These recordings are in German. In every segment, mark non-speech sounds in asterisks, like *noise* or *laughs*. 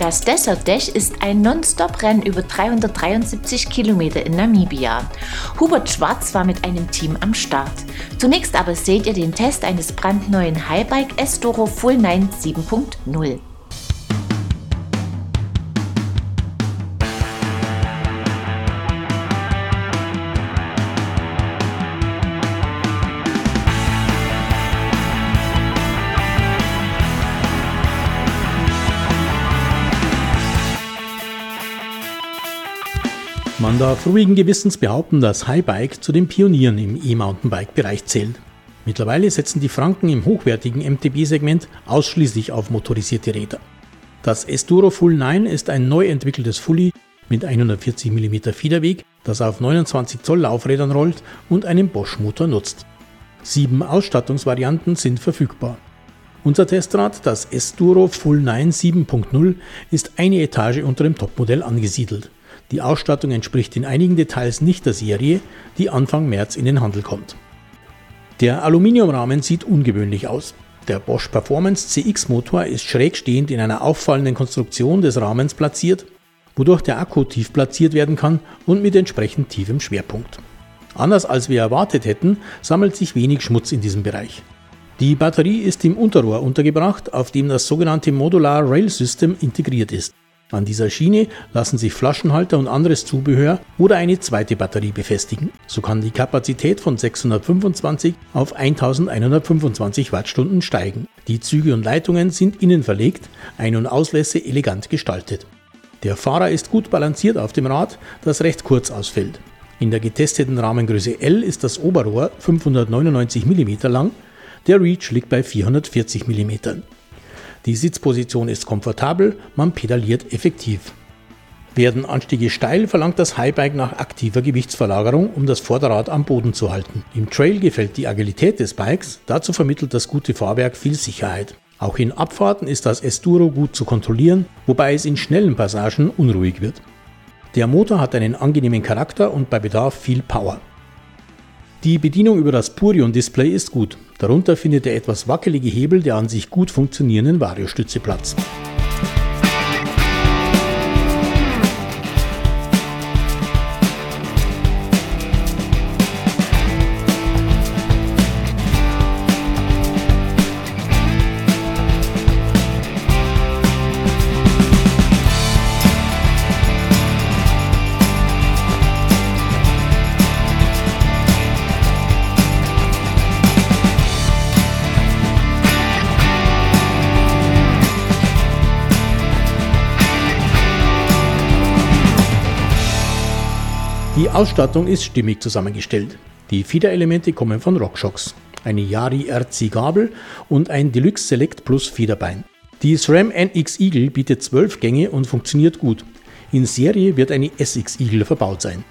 Das Desert Dash ist ein Non-Stop-Rennen über 373 Kilometer in Namibia. Hubert Schwarz war mit einem Team am Start. Zunächst aber seht ihr den Test eines brandneuen Highbike Estoro Full 9 7.0. darf ruhigen Gewissens behaupten, dass Highbike zu den Pionieren im E-Mountainbike-Bereich zählt. Mittlerweile setzen die Franken im hochwertigen MTB-Segment ausschließlich auf motorisierte Räder. Das Esturo Full 9 ist ein neu entwickeltes Fully mit 140 mm Federweg, das auf 29 Zoll Laufrädern rollt und einen Bosch-Motor nutzt. Sieben Ausstattungsvarianten sind verfügbar. Unser Testrad, das Esturo Full 9 7.0, ist eine Etage unter dem Topmodell angesiedelt. Die Ausstattung entspricht in einigen Details nicht der Serie, die Anfang März in den Handel kommt. Der Aluminiumrahmen sieht ungewöhnlich aus. Der Bosch Performance CX Motor ist schräg stehend in einer auffallenden Konstruktion des Rahmens platziert, wodurch der Akku tief platziert werden kann und mit entsprechend tiefem Schwerpunkt. Anders als wir erwartet hätten, sammelt sich wenig Schmutz in diesem Bereich. Die Batterie ist im Unterrohr untergebracht, auf dem das sogenannte Modular Rail System integriert ist. An dieser Schiene lassen sich Flaschenhalter und anderes Zubehör oder eine zweite Batterie befestigen. So kann die Kapazität von 625 auf 1125 Wattstunden steigen. Die Züge und Leitungen sind innen verlegt, Ein- und Auslässe elegant gestaltet. Der Fahrer ist gut balanciert auf dem Rad, das recht kurz ausfällt. In der getesteten Rahmengröße L ist das Oberrohr 599 mm lang, der Reach liegt bei 440 mm. Die Sitzposition ist komfortabel, man pedaliert effektiv. Werden Anstiege steil, verlangt das Highbike nach aktiver Gewichtsverlagerung, um das Vorderrad am Boden zu halten. Im Trail gefällt die Agilität des Bikes, dazu vermittelt das gute Fahrwerk viel Sicherheit. Auch in Abfahrten ist das Esturo gut zu kontrollieren, wobei es in schnellen Passagen unruhig wird. Der Motor hat einen angenehmen Charakter und bei Bedarf viel Power. Die Bedienung über das Purion-Display ist gut. Darunter findet der etwas wackelige Hebel der an sich gut funktionierenden Variostütze Platz. Die Ausstattung ist stimmig zusammengestellt. Die Federelemente kommen von RockShox, eine Yari RC Gabel und ein Deluxe Select Plus Federbein. Die SRAM NX Eagle bietet 12 Gänge und funktioniert gut. In Serie wird eine SX Eagle verbaut sein.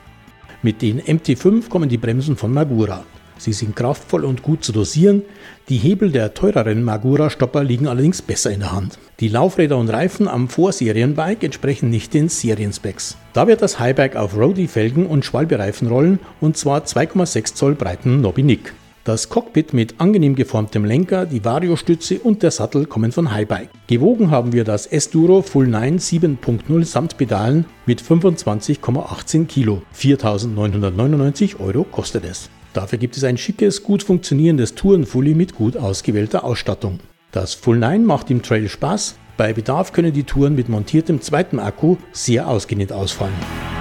Mit den MT5 kommen die Bremsen von Magura. Sie sind kraftvoll und gut zu dosieren. Die Hebel der teureren Magura-Stopper liegen allerdings besser in der Hand. Die Laufräder und Reifen am Vorserienbike entsprechen nicht den Serienspecs. Da wird das Highbike auf Roadie-Felgen und Schwalbereifen rollen und zwar 2,6 Zoll breiten Nobby-Nick. Das Cockpit mit angenehm geformtem Lenker, die Variostütze und der Sattel kommen von Highbike. Gewogen haben wir das S-Duro Full 9 7.0 samt Pedalen mit 25,18 Kilo. 4.999 Euro kostet es. Dafür gibt es ein schickes, gut funktionierendes Tourenfully mit gut ausgewählter Ausstattung. Das Full 9 macht im Trail Spaß, bei Bedarf können die Touren mit montiertem zweiten Akku sehr ausgenäht ausfallen.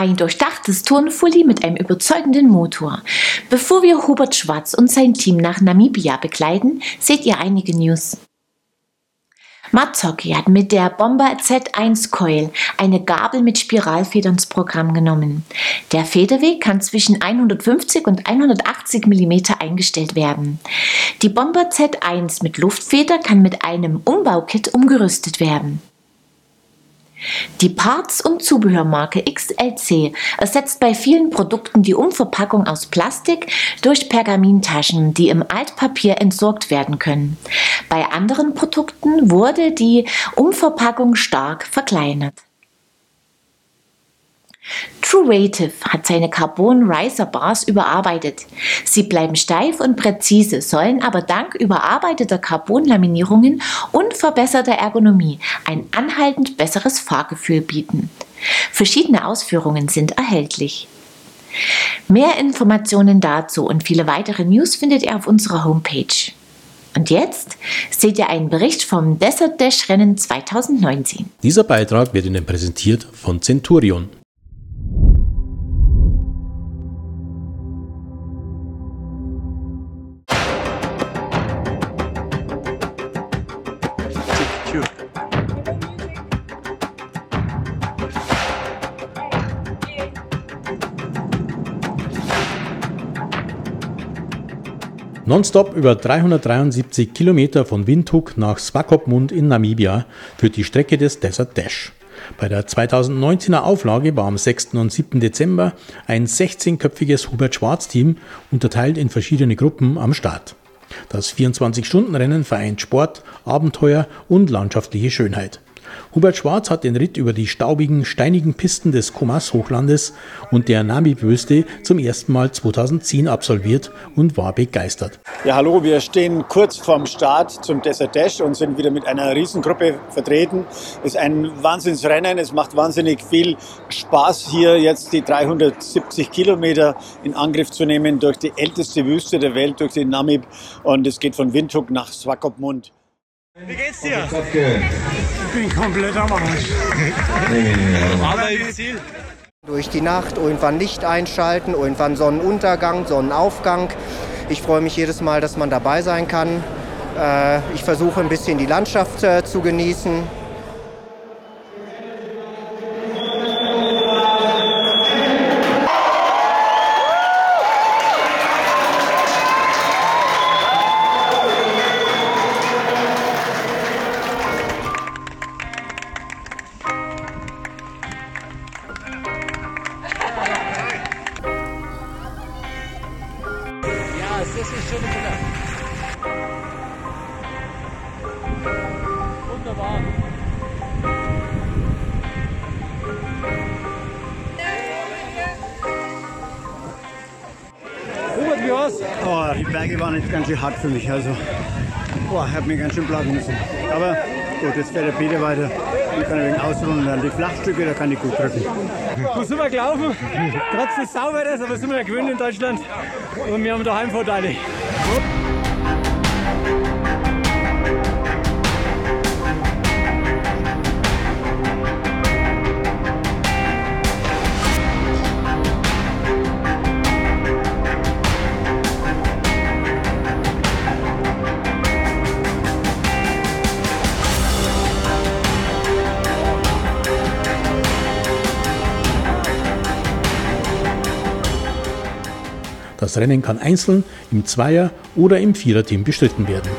Ein durchdachtes Turnfully mit einem überzeugenden Motor. Bevor wir Hubert Schwarz und sein Team nach Namibia begleiten, seht ihr einige News. Matzoki hat mit der Bomber Z1 Coil eine Gabel mit Spiralfedern ins Programm genommen. Der Federweg kann zwischen 150 und 180 mm eingestellt werden. Die Bomber Z1 mit Luftfeder kann mit einem Umbaukit umgerüstet werden. Die Parts- und Zubehörmarke XLC ersetzt bei vielen Produkten die Umverpackung aus Plastik durch Pergamintaschen, die im Altpapier entsorgt werden können. Bei anderen Produkten wurde die Umverpackung stark verkleinert. True hat seine Carbon Riser Bars überarbeitet. Sie bleiben steif und präzise, sollen aber dank überarbeiteter Carbonlaminierungen und verbesserter Ergonomie ein anhaltend besseres Fahrgefühl bieten. Verschiedene Ausführungen sind erhältlich. Mehr Informationen dazu und viele weitere News findet ihr auf unserer Homepage. Und jetzt seht ihr einen Bericht vom Desert Dash Rennen 2019. Dieser Beitrag wird Ihnen präsentiert von Centurion. Nonstop über 373 Kilometer von Windhoek nach Swakopmund in Namibia führt die Strecke des Desert Dash. Bei der 2019er Auflage war am 6. und 7. Dezember ein 16-köpfiges Hubert Schwarz-Team, unterteilt in verschiedene Gruppen, am Start. Das 24-Stunden-Rennen vereint Sport, Abenteuer und landschaftliche Schönheit. Hubert Schwarz hat den Ritt über die staubigen, steinigen Pisten des Komas-Hochlandes und der Nami-Böste zum ersten Mal 2010 absolviert und war begeistert. Ja, hallo, wir stehen kurz vorm Start zum Desert Dash und sind wieder mit einer Riesengruppe vertreten. Es ist ein Wahnsinnsrennen, es macht wahnsinnig viel Spaß, hier jetzt die 370 Kilometer in Angriff zu nehmen durch die älteste Wüste der Welt, durch den Namib. Und es geht von Windhoek nach Swakopmund. Wie geht's dir? Ich bin komplett am Arsch. *laughs* Aber im Ziel. Durch die Nacht, irgendwann Licht einschalten, irgendwann Sonnenuntergang, Sonnenaufgang. Ich freue mich jedes Mal, dass man dabei sein kann. Äh, ich versuche ein bisschen die Landschaft äh, zu genießen. Bisschen hart für mich. Also, boah, ich habe mir ganz schön plagen müssen. Aber gut, jetzt fährt der Peter weiter. Ich kann ein wenig ausruhen und dann die Flachstücke, da kann ich gut drücken. Wo sind wir gelaufen? Trotz des Sauwetters, aber sind wir ja gewöhnt in Deutschland. Und wir haben daheim Vorteile. Das Rennen kann einzeln, im Zweier- oder im Viererteam bestritten werden.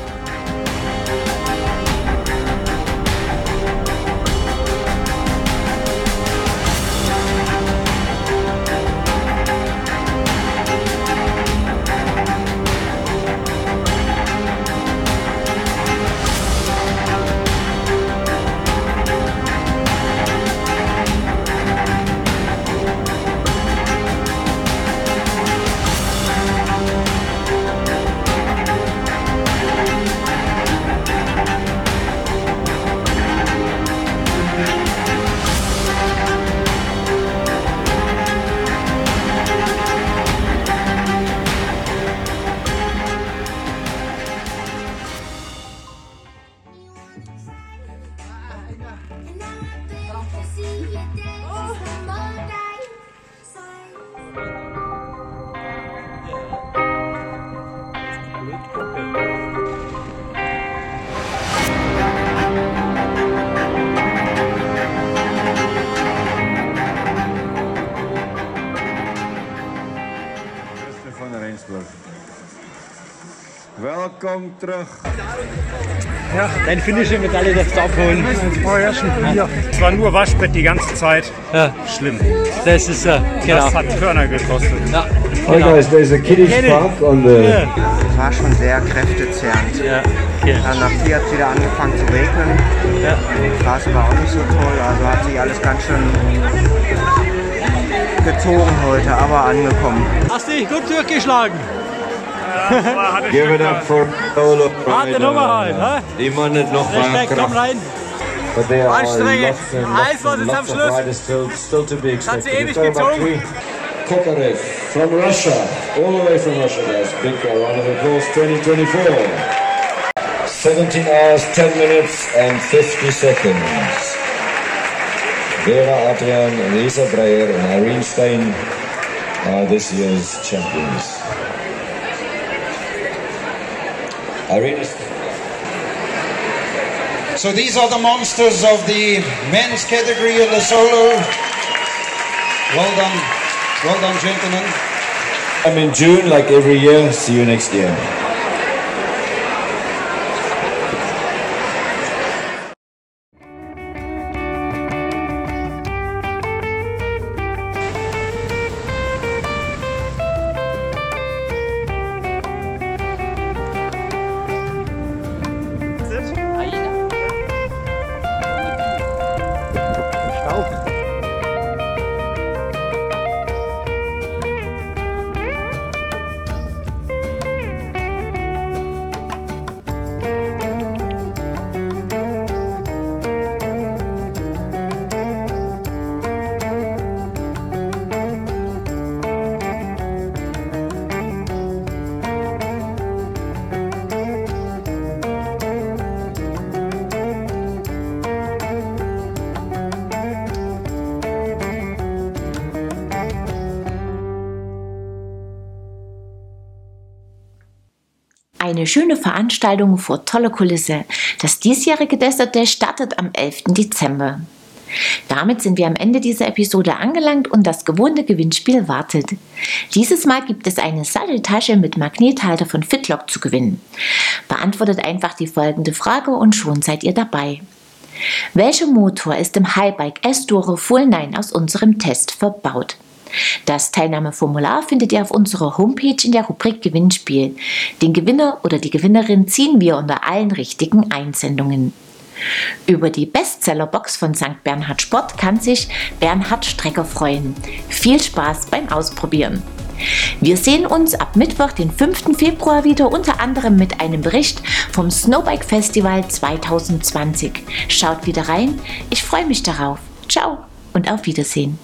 Welkom terug. Ja, deine finnische Medaille darfst du abholen. Hier. Es war nur Waschbett die ganze Zeit. Ja, Schlimm. das ist äh, genau. Das hat Körner gekostet. Ja, Hi genau. guys, there's a kiddies Kenny. park on the Es war schon sehr kräftezehrend. ja, okay. Dann nach vier hat es wieder angefangen zu regnen. Ja. Die Straße war auch nicht so toll, also hat sich alles ganz schön gezogen heute, aber angekommen. Hast dich gut durchgeschlagen. Give it up for Solo Harte Nummer halt, hä? Die man het nog Respekt, komm rein. But there are Anstrengend. lots and lots Eins war das am Schluss. still, still to be Hat sie expected. ewig We've got about gezogen. Kokarev from Russia, all the way from Russia, guys. Big round of applause 2024. 17 hours, 10 minutes and 50 seconds. Vera Adrian, Lisa Breyer and Irene Stein are this year's champions. Irene So these are the monsters of the men's category in the solo. Well done. Well done, gentlemen. I'm in June, like every year. See you next year. Eine schöne Veranstaltung vor toller Kulisse. Das diesjährige Desert Dash startet am 11. Dezember. Damit sind wir am Ende dieser Episode angelangt und das gewohnte Gewinnspiel wartet. Dieses Mal gibt es eine Satteltasche mit Magnethalter von Fitlock zu gewinnen. Beantwortet einfach die folgende Frage und schon seid ihr dabei. Welcher Motor ist im Highbike S-Duro Full 9 aus unserem Test verbaut? Das Teilnahmeformular findet ihr auf unserer Homepage in der Rubrik Gewinnspiel. Den Gewinner oder die Gewinnerin ziehen wir unter allen richtigen Einsendungen. Über die Bestsellerbox von St. Bernhard Sport kann sich Bernhard Strecker freuen. Viel Spaß beim Ausprobieren. Wir sehen uns ab Mittwoch, den 5. Februar wieder, unter anderem mit einem Bericht vom Snowbike Festival 2020. Schaut wieder rein, ich freue mich darauf. Ciao und auf Wiedersehen.